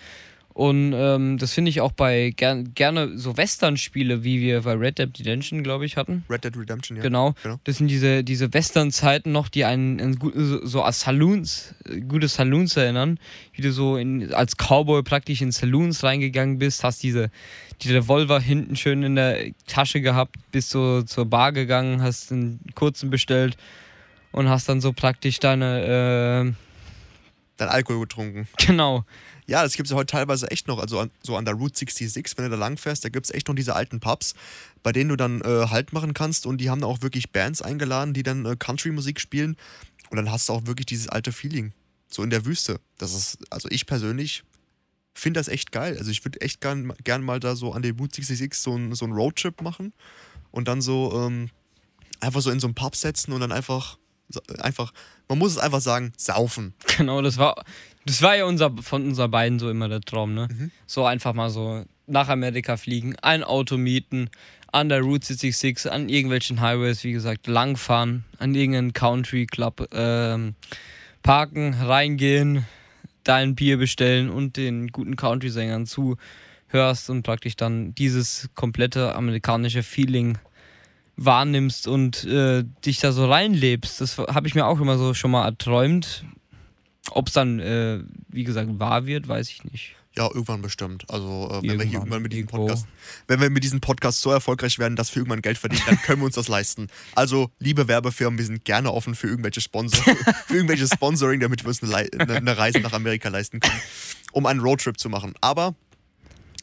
Und ähm, das finde ich auch bei ger gerne so Western-Spiele, wie wir bei Red Dead Redemption, glaube ich, hatten. Red Dead Redemption, ja. Genau. genau. Das sind diese, diese Western-Zeiten noch, die einen, einen so, so als Saloons, gute Saloons erinnern. Wie du so in, als Cowboy praktisch in Saloons reingegangen bist, hast diese die Revolver hinten schön in der Tasche gehabt, bist so zur Bar gegangen, hast einen kurzen bestellt und hast dann so praktisch deine. Äh, Dein Alkohol getrunken. Genau. Ja, das gibt es ja heute teilweise echt noch. Also an, so an der Route 66, wenn du da lang fährst, da gibt es echt noch diese alten Pubs, bei denen du dann äh, Halt machen kannst. Und die haben da auch wirklich Bands eingeladen, die dann äh, Country-Musik spielen. Und dann hast du auch wirklich dieses alte Feeling. So in der Wüste. Das ist, also ich persönlich finde das echt geil. Also ich würde echt gern, gern mal da so an den Boot 66 so, ein, so einen Roadtrip machen und dann so ähm, einfach so in so einen Pub setzen und dann einfach, einfach, man muss es einfach sagen, saufen. Genau, das war, das war ja unser, von uns beiden so immer der Traum, ne? Mhm. So einfach mal so nach Amerika fliegen, ein Auto mieten, an der Route 66, an irgendwelchen Highways, wie gesagt, langfahren, an irgendeinen Country Club ähm, parken, reingehen, dein Bier bestellen und den guten Country-Sängern zuhörst und praktisch dann dieses komplette amerikanische Feeling wahrnimmst und äh, dich da so reinlebst. Das habe ich mir auch immer so schon mal erträumt. Ob es dann, äh, wie gesagt, wahr wird, weiß ich nicht. Ja, irgendwann bestimmt. Also, äh, wenn wir hier Irgendwann, irgendwann mit diesem irgendwo. Podcast, wenn wir mit diesem Podcast so erfolgreich werden, dass wir irgendwann Geld verdienen, dann können wir uns das leisten. Also, liebe Werbefirmen, wir sind gerne offen für irgendwelche Sponsor, für irgendwelche Sponsoring, damit wir uns eine, eine, eine Reise nach Amerika leisten können, um einen Roadtrip zu machen. Aber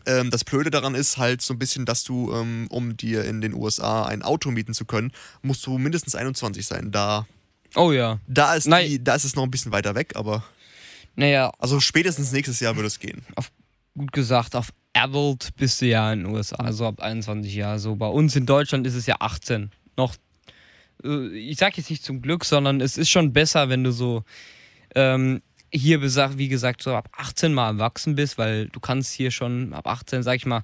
ähm, das Blöde daran ist halt so ein bisschen, dass du, ähm, um dir in den USA ein Auto mieten zu können, musst du mindestens 21 sein. Da, Oh ja. da, ist, Nein. die, da ist es noch ein bisschen weiter weg, aber Naja, also spätestens nächstes Jahr würde es gehen. gut gesagt, auf Adult bist du ja in den USA, so ab 21 Jahren. So bei uns in Deutschland ist es ja 18. Noch, äh, ich sag jetzt nicht zum Glück, sondern es ist schon besser, wenn du so ähm, hier, wie gesagt, so ab 18 mal erwachsen bist, weil du kannst hier schon ab 18, sag ich mal,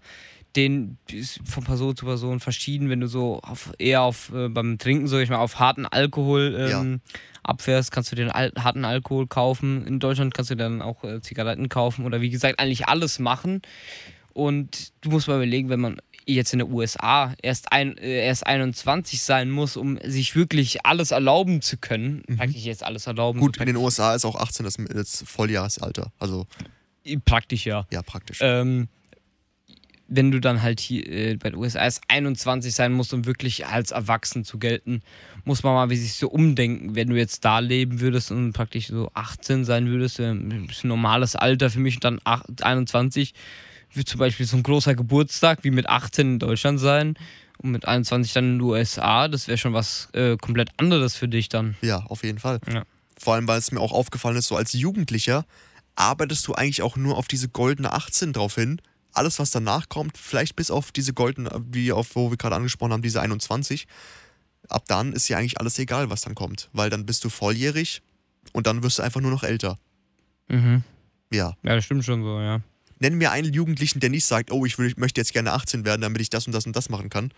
den ist von Person zu Person verschieden, wenn du so auf, eher auf äh, beim Trinken, sag ich mal, auf harten Alkohol ähm, abfährst, kannst du den al harten Alkohol kaufen. In Deutschland kannst du dann auch äh, Zigaretten kaufen oder wie gesagt eigentlich alles machen. Und du musst mal überlegen, wenn man jetzt in den USA erst, ein, äh, erst 21 sein muss, um sich wirklich alles erlauben zu können, praktisch jetzt alles erlauben Gut, in den USA ist auch 18 das, das Volljahresalter. Also, Praktisch ja. ja, praktisch. Ähm, wenn du dann halt hier äh, bei den USA erst 21 sein musst, um wirklich als erwachsen zu gelten, muss man mal wie sich so umdenken. Wenn du jetzt da leben würdest und praktisch so 18 sein würdest, äh, ein normales Alter für mich und dann ach- 21, wird zum Beispiel so ein großer Geburtstag wie mit 18 in Deutschland sein und mit 21 dann in den USA, das wäre schon was äh, komplett anderes für dich dann. Ja, auf jeden Fall. Ja. Vor allem, weil es mir auch aufgefallen ist, so als Jugendlicher arbeitest du eigentlich auch nur auf diese goldene 18 drauf hin. Alles, was danach kommt, vielleicht bis auf diese goldene, wie auf, wo wir gerade angesprochen haben, diese 21. Ab dann ist ja eigentlich alles egal, was dann kommt. Weil dann bist du volljährig und dann wirst du einfach nur noch älter. Mhm. Ja. Ja, das stimmt schon so, ja. Nenn mir einen Jugendlichen, der nicht sagt, oh, ich, will, ich möchte jetzt gerne 18 werden, damit ich das und das und das machen kann.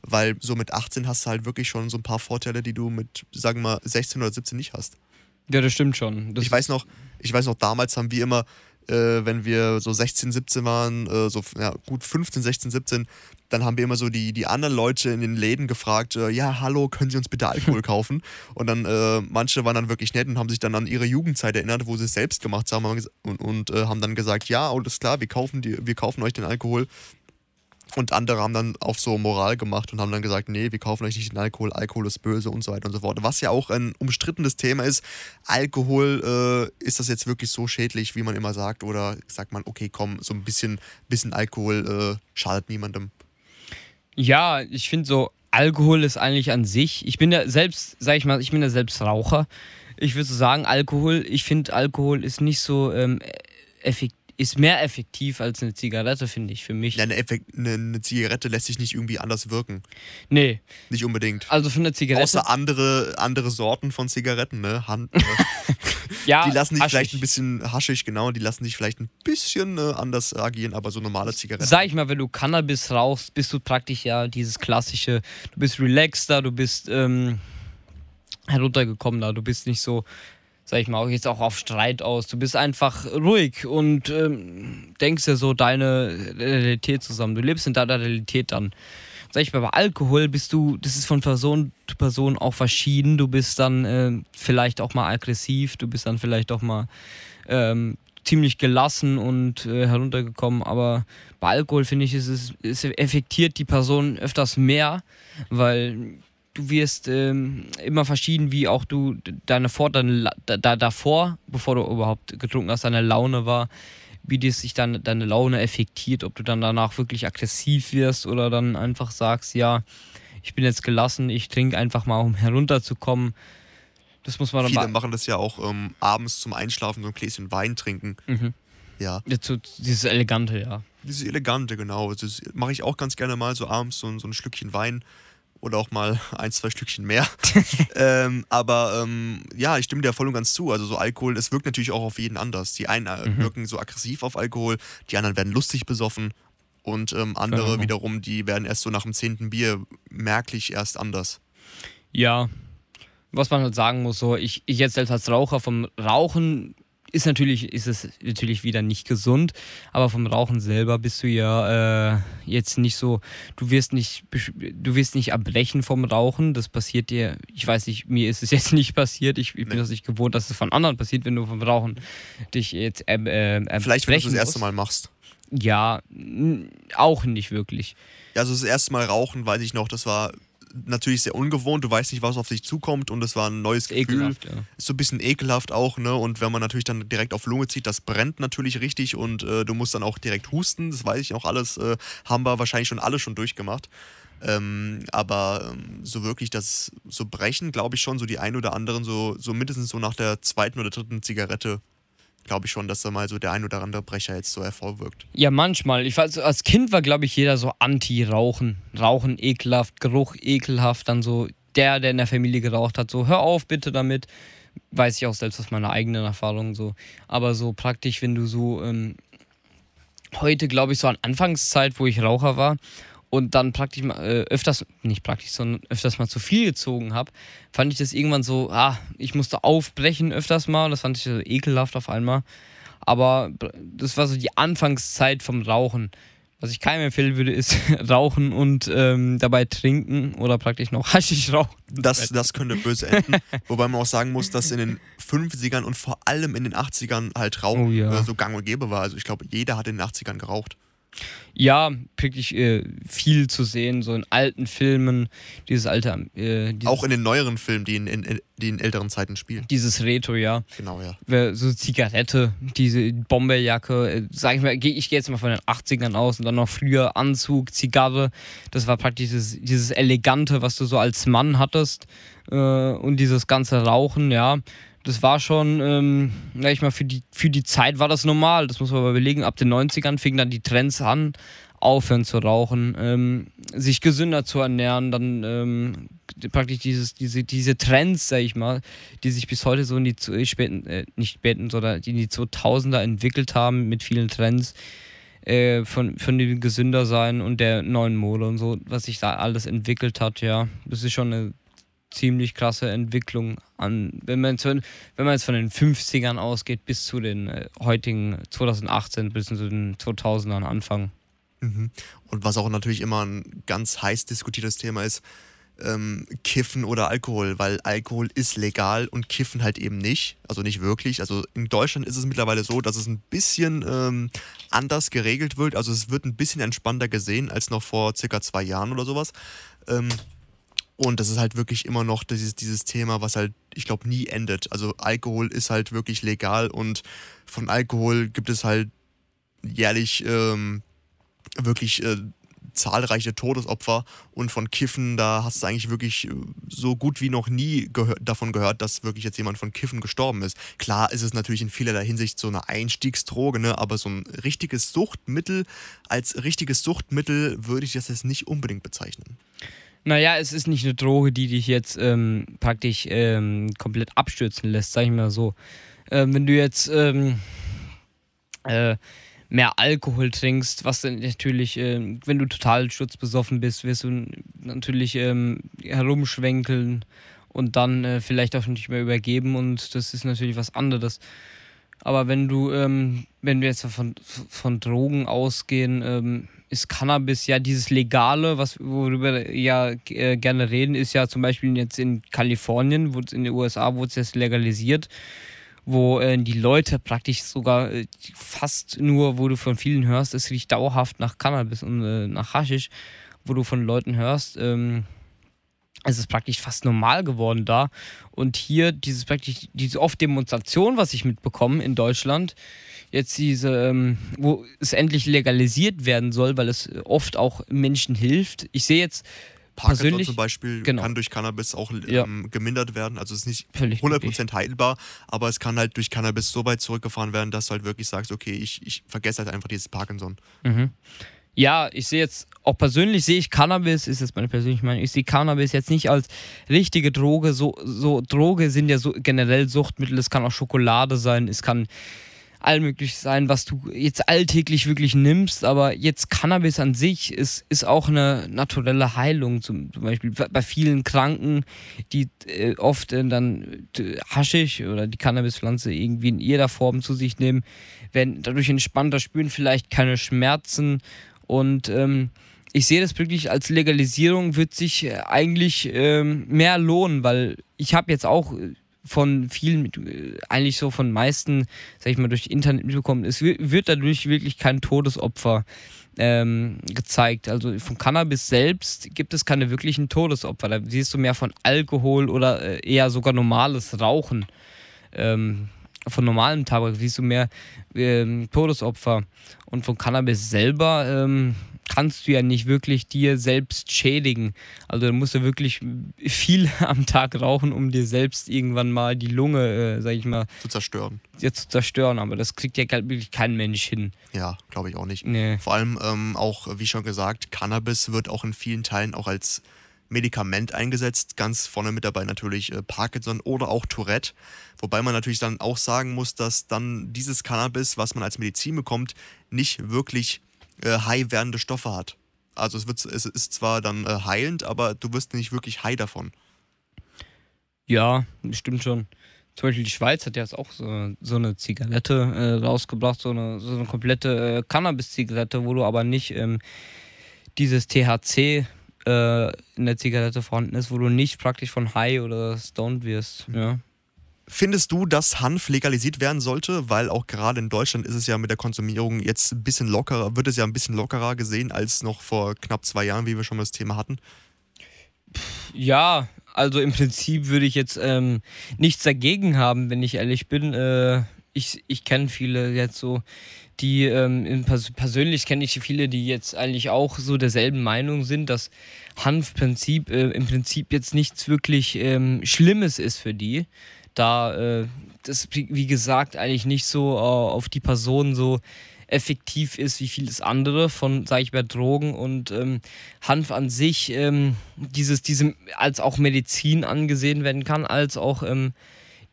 Weil so mit 18 hast du halt wirklich schon so ein paar Vorteile, die du mit, sagen wir mal, 16 oder 17 nicht hast. Ja, das stimmt schon. Das ich weiß noch, ich weiß noch, damals haben wir immer, äh, wenn wir so 16, 17 waren, äh, so ja, gut 15, 16, 17, dann haben wir immer so die, die anderen Leute in den Läden gefragt, äh, ja, hallo, können Sie uns bitte Alkohol kaufen? Und dann, äh, manche waren dann wirklich nett und haben sich dann an ihre Jugendzeit erinnert, wo sie es selbst gemacht haben und, und äh, haben dann gesagt, ja, alles klar, wir kaufen, die, wir kaufen euch den Alkohol. Und andere haben dann auf so Moral gemacht und haben dann gesagt, nee, wir kaufen euch nicht den Alkohol, Alkohol ist böse und so weiter und so fort. Was ja auch ein umstrittenes Thema ist. Alkohol, äh, ist das jetzt wirklich so schädlich, wie man immer sagt? Oder sagt man, okay, komm, so ein bisschen, bisschen Alkohol äh, schadet niemandem? Ja, ich finde so, Alkohol ist eigentlich an sich. Ich bin ja selbst, sag ich mal, ich bin ja selbst Raucher. Ich würde so sagen, Alkohol, ich finde Alkohol ist nicht so ähm, effektiv. Ist mehr effektiv als eine Zigarette, finde ich, für mich. Ja, eine, Effekt, eine, eine Zigarette lässt sich nicht irgendwie anders wirken. Nee, Nicht unbedingt. also für eine Zigarette. Außer andere, andere Sorten von Zigaretten, ne? Hand, äh, ja, die lassen haschig. vielleicht ein bisschen haschig, genau, die lassen sich vielleicht ein bisschen äh, anders agieren, aber so normale Zigaretten. Sag ich mal, wenn du Cannabis rauchst, bist du praktisch ja dieses klassische, du bist relaxter, du bist ähm, heruntergekommener, du bist nicht so, sag ich mal, auch jetzt auch auf Streit aus, du bist einfach ruhig und ähm, denkst dir so deine Realität zusammen, du lebst in deiner Realität dann. Sag ich mal, bei Alkohol bist du, das ist von Person zu Person auch verschieden, du bist dann ähm, vielleicht auch mal aggressiv, du bist dann vielleicht auch mal ähm, ziemlich gelassen und äh, heruntergekommen, aber bei Alkohol finde ich, ist es, es effektiert die Person öfters mehr, weil du wirst ähm, immer verschieden, wie auch du deine vor, deine, da, da, davor, bevor du überhaupt getrunken hast, deine Laune war, wie das sich dann deine Laune effektiert, ob du dann danach wirklich aggressiv wirst oder dann einfach sagst, ja, ich bin jetzt gelassen, ich trinke einfach mal, um herunterzukommen. Das muss man dann Viele machen das ja auch ähm, abends zum Einschlafen so ein Gläschen Wein trinken. Mhm. Ja. So, dieses Elegante, ja. Dieses Elegante, genau. Das mache ich auch ganz gerne mal so abends so, so ein Schlückchen Wein oder auch mal ein, zwei Stückchen mehr. ähm, aber ähm, ja, ich stimme dir voll und ganz zu. Also so Alkohol, es wirkt natürlich auch auf jeden anders. Die einen äh, mhm. wirken so aggressiv auf Alkohol, die anderen werden lustig besoffen und ähm, andere genau. wiederum, die werden erst so nach dem zehnten Bier merklich erst anders. Ja, was man halt sagen muss, so ich, ich jetzt selbst als Raucher vom Rauchen ist natürlich, ist es natürlich wieder nicht gesund, aber vom Rauchen selber bist du ja äh, jetzt nicht so, du wirst nicht, du wirst nicht erbrechen vom Rauchen. Das passiert dir, ich weiß nicht, mir ist es jetzt nicht passiert. Ich, ich bin das nicht gewohnt, dass es von anderen passiert, wenn du vom Rauchen dich jetzt äh, äh, Vielleicht, wenn du das erste Mal machst. Ja, auch nicht wirklich. Ja, also das erste Mal rauchen, weiß ich noch, das war natürlich sehr ungewohnt, du weißt nicht, was auf dich zukommt und es war ein neues Gefühl. Ekelhaft, ja. Ist so ein bisschen ekelhaft auch, ne? Und wenn man natürlich dann direkt auf Lunge zieht, das brennt natürlich richtig und äh, du musst dann auch direkt husten, das weiß ich auch alles, äh, haben wir wahrscheinlich schon alle schon durchgemacht. Ähm, aber ähm, so wirklich das so brechen, glaube ich schon, so die ein oder anderen, so, so mindestens so nach der zweiten oder dritten Zigarette glaube ich schon, dass da mal so der ein oder andere Brecher jetzt so hervorwirkt. Ja, manchmal. Ich weiß, als Kind war, glaube ich, jeder so anti-Rauchen. Rauchen ekelhaft, Geruch ekelhaft. Dann so der, der in der Familie geraucht hat, so hör auf bitte damit. Weiß ich auch selbst aus meiner eigenen Erfahrung so. Aber so praktisch, wenn du so ähm, heute, glaube ich, so an Anfangszeit, wo ich Raucher war und dann praktisch mal, äh, öfters, nicht praktisch, sondern öfters mal zu viel gezogen habe, fand ich das irgendwann so, ah, ich musste aufbrechen öfters mal, das fand ich so ekelhaft auf einmal. Aber das war so die Anfangszeit vom Rauchen. Was ich keinem empfehlen würde, ist rauchen und ähm, dabei trinken oder praktisch noch Haschisch rauchen. Das, das könnte böse enden. Wobei man auch sagen muss, dass in den 50ern und vor allem in den 80ern halt Rauchen oh, ja. so gang und gäbe war. Also ich glaube, jeder hat in den 80ern geraucht. Ja, wirklich äh, viel zu sehen, so in alten Filmen, dieses alte. Äh, dieses Auch in den neueren Filmen, die in, in, die in älteren Zeiten spielen. Dieses Retro, ja. Genau, ja. So Zigarette, diese Bomberjacke, äh, sag ich mal, ich gehe jetzt mal von den 80ern aus und dann noch früher Anzug, Zigarre. Das war praktisch dieses, dieses Elegante, was du so als Mann hattest. Äh, und dieses ganze Rauchen, ja das war schon, ähm, ja, ich mal, für die, für die Zeit war das normal. Das muss man aber überlegen. Ab den 90ern fingen dann die Trends an, aufhören zu rauchen, ähm, sich gesünder zu ernähren, dann ähm, praktisch dieses, diese, diese Trends, sag ich mal, die sich bis heute so in die äh, späten, äh, nicht späten, sondern in die 2000er entwickelt haben mit vielen Trends äh, von, von dem Gesündersein und der neuen Mode und so, was sich da alles entwickelt hat, ja. Das ist schon eine ziemlich krasse Entwicklung an, wenn man, wenn man jetzt von den 50ern ausgeht bis zu den äh, heutigen 2018 bis zu den 2000ern Anfang. Mhm. Und was auch natürlich immer ein ganz heiß diskutiertes Thema ist, ähm, Kiffen oder Alkohol, weil Alkohol ist legal und Kiffen halt eben nicht, also nicht wirklich. Also in Deutschland ist es mittlerweile so, dass es ein bisschen ähm, anders geregelt wird, also es wird ein bisschen entspannter gesehen als noch vor circa zwei Jahren oder sowas. Ähm, und das ist halt wirklich immer noch dieses, dieses Thema, was halt, ich glaube, nie endet. Also Alkohol ist halt wirklich legal und von Alkohol gibt es halt jährlich ähm, wirklich äh, zahlreiche Todesopfer und von Kiffen, da hast du eigentlich wirklich äh, so gut wie noch nie gehör davon gehört, dass wirklich jetzt jemand von Kiffen gestorben ist. Klar ist es natürlich in vielerlei Hinsicht so eine Einstiegsdroge, ne? aber so ein richtiges Suchtmittel, als richtiges Suchtmittel würde ich das jetzt nicht unbedingt bezeichnen. Naja, es ist nicht eine Droge, die dich jetzt ähm, praktisch ähm, komplett abstürzen lässt, sag ich mal so. Ähm, wenn du jetzt ähm, äh, mehr Alkohol trinkst, was dann natürlich, äh, wenn du total sturzbesoffen bist, wirst du natürlich ähm, herumschwenkeln und dann äh, vielleicht auch nicht mehr übergeben und das ist natürlich was anderes. Aber wenn du, ähm, wenn wir jetzt von, von Drogen ausgehen, ist Cannabis ja dieses Legale, was worüber wir ja äh, gerne reden, ist ja zum Beispiel jetzt in Kalifornien, in den USA wurde es jetzt legalisiert, wo äh, die Leute praktisch sogar äh, fast nur, wo du von vielen hörst, es riecht dauerhaft nach Cannabis und äh, nach Haschisch, wo du von Leuten hörst, ähm, es ist praktisch fast normal geworden da. Und hier dieses praktisch, diese oft Demonstration, was ich mitbekomme in Deutschland, jetzt diese, ähm, wo es endlich legalisiert werden soll, weil es oft auch Menschen hilft. Ich sehe jetzt Parkinson zum Beispiel genau. kann durch Cannabis auch ja. ähm, gemindert werden. Also es ist nicht Völlig 100% richtig. heilbar, aber es kann halt durch Cannabis so weit zurückgefahren werden, dass du halt wirklich sagst, okay, ich, ich vergesse halt einfach dieses Parkinson. Mhm. Ja, ich sehe jetzt, auch persönlich sehe ich Cannabis, ist jetzt meine persönliche Meinung, ich sehe Cannabis jetzt nicht als richtige Droge. So, so Droge sind ja so generell Suchtmittel, es kann auch Schokolade sein, es kann allmöglich sein, was du jetzt alltäglich wirklich nimmst, aber jetzt Cannabis an sich ist, ist auch eine naturelle Heilung, zum, zum Beispiel bei vielen Kranken, die äh, oft äh, dann äh, Haschisch oder die Cannabispflanze irgendwie in jeder Form zu sich nehmen, werden dadurch entspannter, spüren vielleicht keine Schmerzen und ähm, ich sehe das wirklich als Legalisierung wird sich äh, eigentlich ähm, mehr lohnen, weil ich habe jetzt auch äh, von vielen, äh, eigentlich so von meisten, sag ich mal, durch Internet mitbekommen, es wird dadurch wirklich kein Todesopfer ähm, gezeigt. Also von Cannabis selbst gibt es keine wirklichen Todesopfer. Da siehst du mehr von Alkohol oder äh, eher sogar normales Rauchen. Ähm, von normalem Tabak siehst du mehr ähm, Todesopfer. Und von Cannabis selber ähm, kannst du ja nicht wirklich dir selbst schädigen. Also du musst du wirklich viel am Tag rauchen, um dir selbst irgendwann mal die Lunge, äh, sag ich mal, zu zerstören. Ja, zu zerstören, aber das kriegt ja wirklich kein Mensch hin. Ja, glaube ich auch nicht. Nee. Vor allem ähm, auch, wie schon gesagt, Cannabis wird auch in vielen Teilen auch als Medikament eingesetzt. Ganz vorne mit dabei natürlich äh, Parkinson oder auch Tourette. Wobei man natürlich dann auch sagen muss, dass dann dieses Cannabis, was man als Medizin bekommt, nicht wirklich äh, high werdende Stoffe hat. Also es, wird, es ist zwar dann äh, heilend, aber du wirst nicht wirklich high davon. Ja, stimmt schon. Zum Beispiel die Schweiz hat ja jetzt auch so, so eine Zigarette äh, rausgebracht, so eine, so eine komplette äh, Cannabis-Zigarette, wo du aber nicht ähm, dieses THC äh, in der Zigarette vorhanden ist, wo du nicht praktisch von High oder Stoned wirst. Ja. Findest du, dass Hanf legalisiert werden sollte? Weil auch gerade in Deutschland ist es ja mit der Konsumierung jetzt ein bisschen lockerer, wird es ja ein bisschen lockerer gesehen als noch vor knapp zwei Jahren, wie wir schon mal das Thema hatten. Ja, also im Prinzip würde ich jetzt ähm, nichts dagegen haben, wenn ich ehrlich bin. Äh, ich ich kenne viele jetzt so, die ähm, pers persönlich kenne ich viele, die jetzt eigentlich auch so derselben Meinung sind, dass Hanfprinzip äh, im Prinzip jetzt nichts wirklich ähm, Schlimmes ist für die da äh, das, wie gesagt, eigentlich nicht so äh, auf die Person so effektiv ist wie vieles andere von, sage ich mal, Drogen und ähm, Hanf an sich, ähm, dieses, diese, als auch Medizin angesehen werden kann, als auch ähm,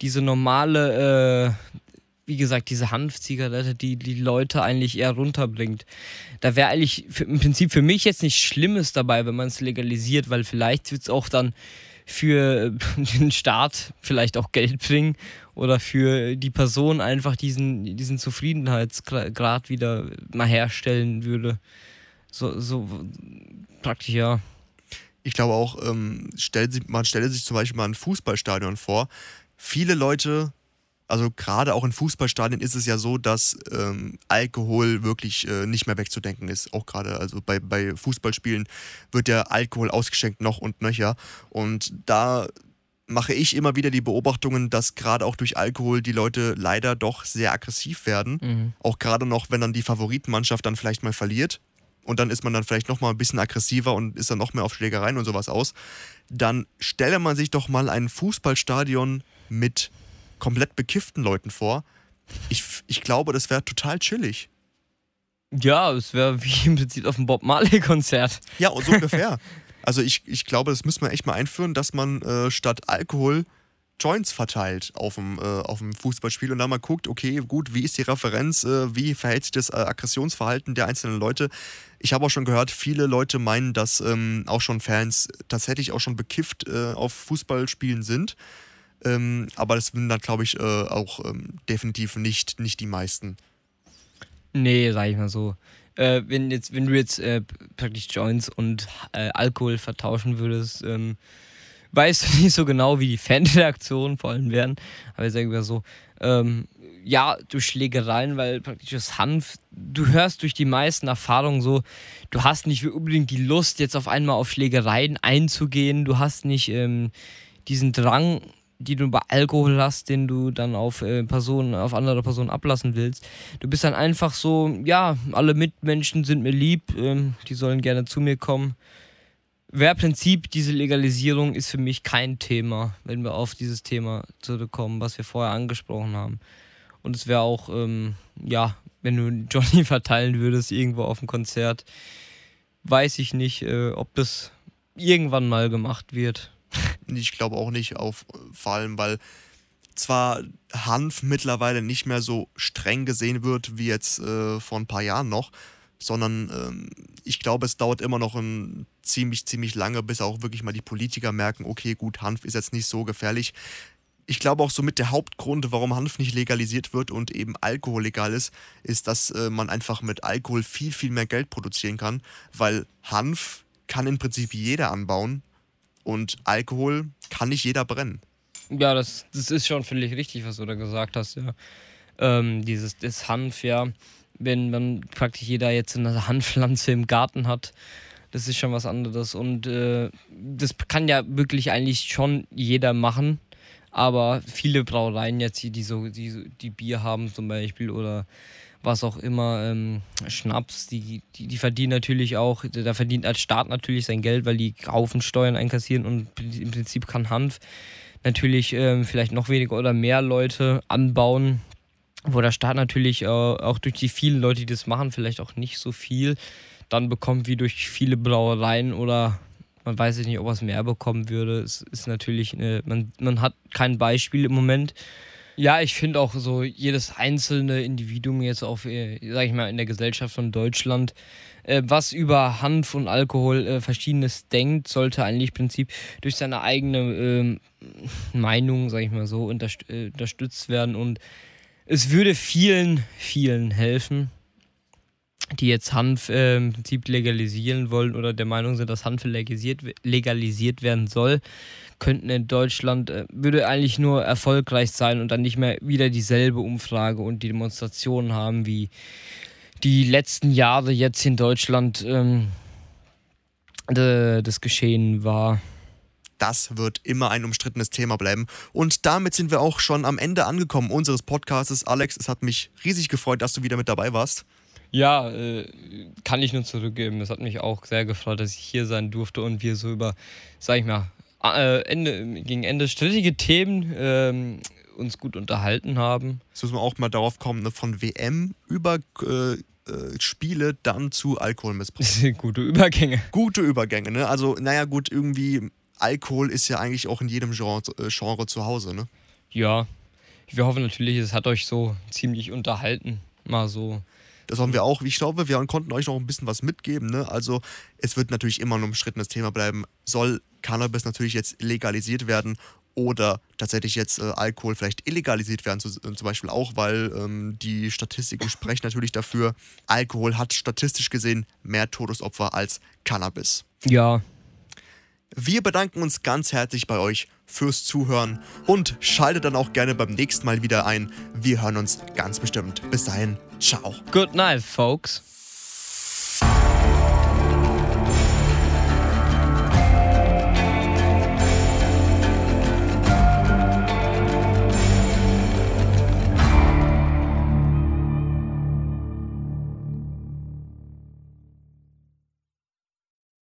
diese normale, äh, wie gesagt, diese Hanfzigarette, die die Leute eigentlich eher runterbringt. Da wäre eigentlich für, im Prinzip für mich jetzt nichts Schlimmes dabei, wenn man es legalisiert, weil vielleicht wird es auch dann für den Staat vielleicht auch Geld bringen oder für die Person einfach diesen, diesen Zufriedenheitsgrad wieder mal herstellen würde. So, so praktisch, ja. Ich glaube auch, ähm, stellt, man stelle sich zum Beispiel mal ein Fußballstadion vor. Viele Leute also gerade auch in Fußballstadien ist es ja so, dass ähm, Alkohol wirklich äh, nicht mehr wegzudenken ist. Auch gerade, also bei, bei Fußballspielen wird der Alkohol ausgeschenkt noch und nöcher. Und da mache ich immer wieder die Beobachtungen, dass gerade auch durch Alkohol die Leute leider doch sehr aggressiv werden. Mhm. Auch gerade noch, wenn dann die Favoritenmannschaft dann vielleicht mal verliert und dann ist man dann vielleicht noch mal ein bisschen aggressiver und ist dann noch mehr auf Schlägereien und sowas aus. Dann stelle man sich doch mal ein Fußballstadion mit komplett bekifften Leuten vor. Ich, ich glaube, das wäre total chillig. Ja, es wäre wie im Prinzip auf einem Bob Marley-Konzert. Ja, so ungefähr. also ich, ich glaube, das müssen wir echt mal einführen, dass man äh, statt Alkohol Joints verteilt auf dem, äh, auf dem Fußballspiel und dann mal guckt, okay, gut, wie ist die Referenz, äh, wie verhält sich das äh, Aggressionsverhalten der einzelnen Leute. Ich habe auch schon gehört, viele Leute meinen, dass ähm, auch schon Fans tatsächlich auch schon bekifft äh, auf Fußballspielen sind. Ähm, aber das sind dann, glaube ich, äh, auch ähm, definitiv nicht, nicht die meisten. Nee, sag ich mal so. Äh, wenn, jetzt, wenn du jetzt äh, praktisch Joints und äh, Alkohol vertauschen würdest, ähm, weißt du nicht so genau, wie die Fanreaktionen vor allem wären. Aber ich sage mal so, ähm, ja, durch Schlägereien, weil praktisch das Hanf, du hörst durch die meisten Erfahrungen so, du hast nicht unbedingt die Lust, jetzt auf einmal auf Schlägereien einzugehen, du hast nicht ähm, diesen Drang, die du bei Alkohol hast, den du dann auf äh, Personen, auf andere Personen ablassen willst. Du bist dann einfach so, ja, alle Mitmenschen sind mir lieb, ähm, die sollen gerne zu mir kommen. wäre Prinzip, diese Legalisierung ist für mich kein Thema, wenn wir auf dieses Thema zurückkommen, was wir vorher angesprochen haben. Und es wäre auch, ähm, ja, wenn du Johnny verteilen würdest irgendwo auf dem Konzert, weiß ich nicht, äh, ob das irgendwann mal gemacht wird. Ich glaube auch nicht, auf, vor allem, weil zwar Hanf mittlerweile nicht mehr so streng gesehen wird wie jetzt äh, vor ein paar Jahren noch, sondern ähm, ich glaube, es dauert immer noch ein ziemlich, ziemlich lange, bis auch wirklich mal die Politiker merken, okay, gut, Hanf ist jetzt nicht so gefährlich. Ich glaube auch somit der Hauptgrund, warum Hanf nicht legalisiert wird und eben Alkohol legal ist, ist, dass äh, man einfach mit Alkohol viel, viel mehr Geld produzieren kann, weil Hanf kann im Prinzip jeder anbauen und Alkohol kann nicht jeder brennen. Ja, das, das ist schon völlig richtig, was du da gesagt hast, ja. Ähm, dieses das Hanf, ja wenn man praktisch jeder jetzt eine Handpflanze im Garten hat. Das ist schon was anderes. Und äh, das kann ja wirklich eigentlich schon jeder machen. Aber viele Brauereien jetzt hier, die so, die, die Bier haben zum Beispiel oder was auch immer, ähm, Schnaps, die, die, die, verdienen natürlich auch, da verdient als Staat natürlich sein Geld, weil die Haufen Steuern einkassieren und im Prinzip kann Hanf natürlich ähm, vielleicht noch weniger oder mehr Leute anbauen, wo der Staat natürlich äh, auch durch die vielen Leute, die das machen, vielleicht auch nicht so viel dann bekommt wie durch viele Brauereien oder man weiß nicht, ob er es mehr bekommen würde. Es ist natürlich, eine, man, man hat kein Beispiel im Moment. Ja, ich finde auch so jedes einzelne Individuum jetzt auf, äh, sag ich mal, in der Gesellschaft von Deutschland, äh, was über Hanf und Alkohol äh, verschiedenes denkt, sollte eigentlich im Prinzip durch seine eigene ähm, Meinung, sag ich mal so, unterst äh, unterstützt werden. Und es würde vielen, vielen helfen, die jetzt Hanf äh, im Prinzip legalisieren wollen oder der Meinung sind, dass Hanf legalisiert, legalisiert werden soll, könnten in Deutschland, äh, würde eigentlich nur erfolgreich sein und dann nicht mehr wieder dieselbe Umfrage und die Demonstrationen haben, wie die letzten Jahre jetzt in Deutschland ähm, das Geschehen war das wird immer ein umstrittenes Thema bleiben. Und damit sind wir auch schon am Ende angekommen unseres Podcasts. Alex, es hat mich riesig gefreut, dass du wieder mit dabei warst. Ja, äh, kann ich nur zurückgeben. Es hat mich auch sehr gefreut, dass ich hier sein durfte und wir so über, sag ich mal, äh, Ende, gegen Ende strittige Themen äh, uns gut unterhalten haben. Jetzt müssen wir auch mal darauf kommen, ne? von WM über äh, äh, Spiele dann zu Alkoholmissbrauch. Gute Übergänge. Gute Übergänge, ne? Also, naja, gut, irgendwie Alkohol ist ja eigentlich auch in jedem Genre, Genre zu Hause, ne? Ja. Wir hoffen natürlich, es hat euch so ziemlich unterhalten. Mal so. Das haben wir auch. Ich glaube, wir konnten euch noch ein bisschen was mitgeben. Ne? Also, es wird natürlich immer ein umstrittenes Thema bleiben. Soll Cannabis natürlich jetzt legalisiert werden oder tatsächlich jetzt äh, Alkohol vielleicht illegalisiert werden, zu, äh, zum Beispiel auch, weil ähm, die Statistiken sprechen natürlich dafür, Alkohol hat statistisch gesehen mehr Todesopfer als Cannabis. Ja, wir bedanken uns ganz herzlich bei euch fürs Zuhören und schaltet dann auch gerne beim nächsten Mal wieder ein. Wir hören uns ganz bestimmt. Bis dahin, ciao. Good night, folks.